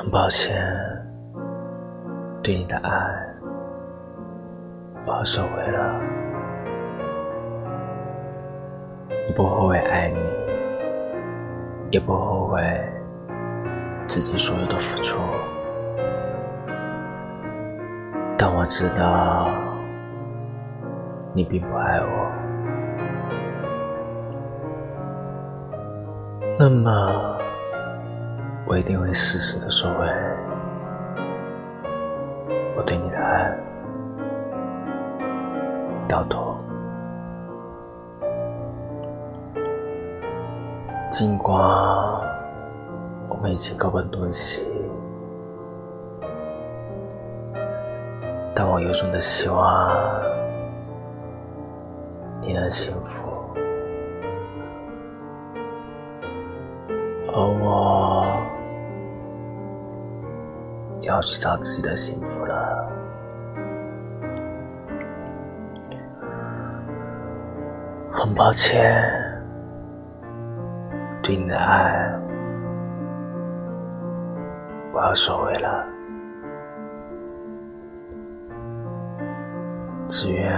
很抱歉，对你的爱我要收回了。我不后悔爱你，也不后悔自己所有的付出，但我知道你并不爱我。那么，我一定会适时的收回我对你的爱，到头。尽管我们已经各奔东西，但我由衷的希望你能幸福。而我要去找自己的幸福了。很抱歉，对你的爱我要收回了。只愿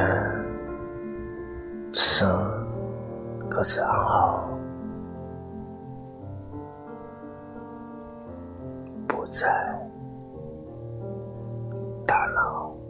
此生各自安好。在大 follow.